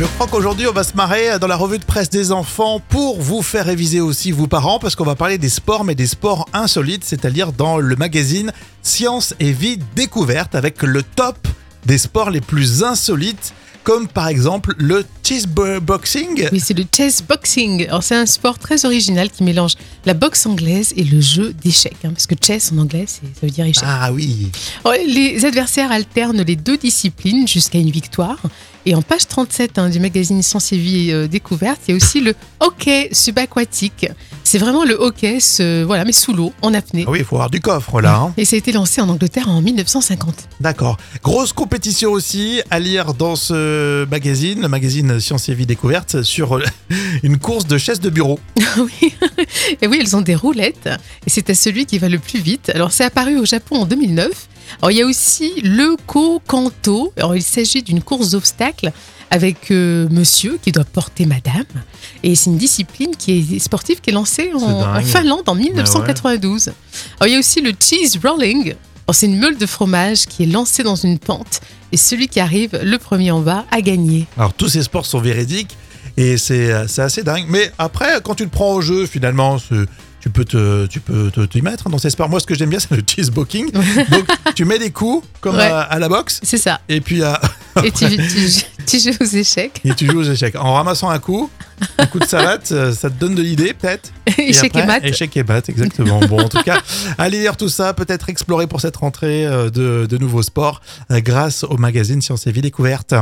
Je crois qu'aujourd'hui, on va se marrer dans la revue de presse des enfants pour vous faire réviser aussi, vous parents, parce qu'on va parler des sports, mais des sports insolites, c'est-à-dire dans le magazine Science et Vie Découverte, avec le top des sports les plus insolites, comme par exemple le chessboxing. Oui, c'est le chess boxing. Alors, c'est un sport très original qui mélange la boxe anglaise et le jeu d'échecs. hein, parce que chess en anglais, ça veut dire échec. Ah oui, les adversaires alternent les deux disciplines jusqu'à une victoire. Et en page 37 hein, du magazine Science et Vie euh, Découverte, il y a aussi le hockey subaquatique. C'est vraiment le hockey, ce- voilà, mais sous l'eau, en apnée. Ah oui, il faut avoir du coffre là. hein. Et ça a été lancé en Angleterre en 1950. D'accord. Grosse compétition aussi à lire dans ce magazine, le magazine Science et Vie Découverte, sur euh, une course de chaises de bureau. oui. Et oui, elles ont des roulettes. Et c'est à celui qui va le plus vite. Alors, c'est apparu au Japon en 2009. Alors, il y a aussi le Kokanto. Alors, il s'agit d'une course d'obstacles avec euh, monsieur qui doit porter madame. Et c'est une discipline qui est sportive qui est lancée en, Finlande en 1992. Alors, il y a aussi le cheese rolling. C'est une meule de fromage qui est lancée dans une pente. Et celui qui arrive le premier en bas a gagné. Alors tous ces sports sont véridiques et c'est euh, assez dingue. Mais après, quand tu te prends au jeu, finalement, tu peux te tu peux te- t'y mettre dans ces sports. Moi, ce que j'aime bien, c'est le cheeseboxing. Donc, tu mets des coups comme Ouais. à, à la boxe C'est ça. et puis à- Et tu, tu- tu joues aux échecs. et tu joues aux échecs. En ramassant un coup, un coup de savate, ça te donne de l'idée, peut-être. Échecs et après, maths. Échecs et maths, exactement. bon, en tout cas, allez lire tout ça, peut-être explorer pour cette rentrée euh, de, de nouveaux sports euh, grâce au magazine Science et Vie Découverte.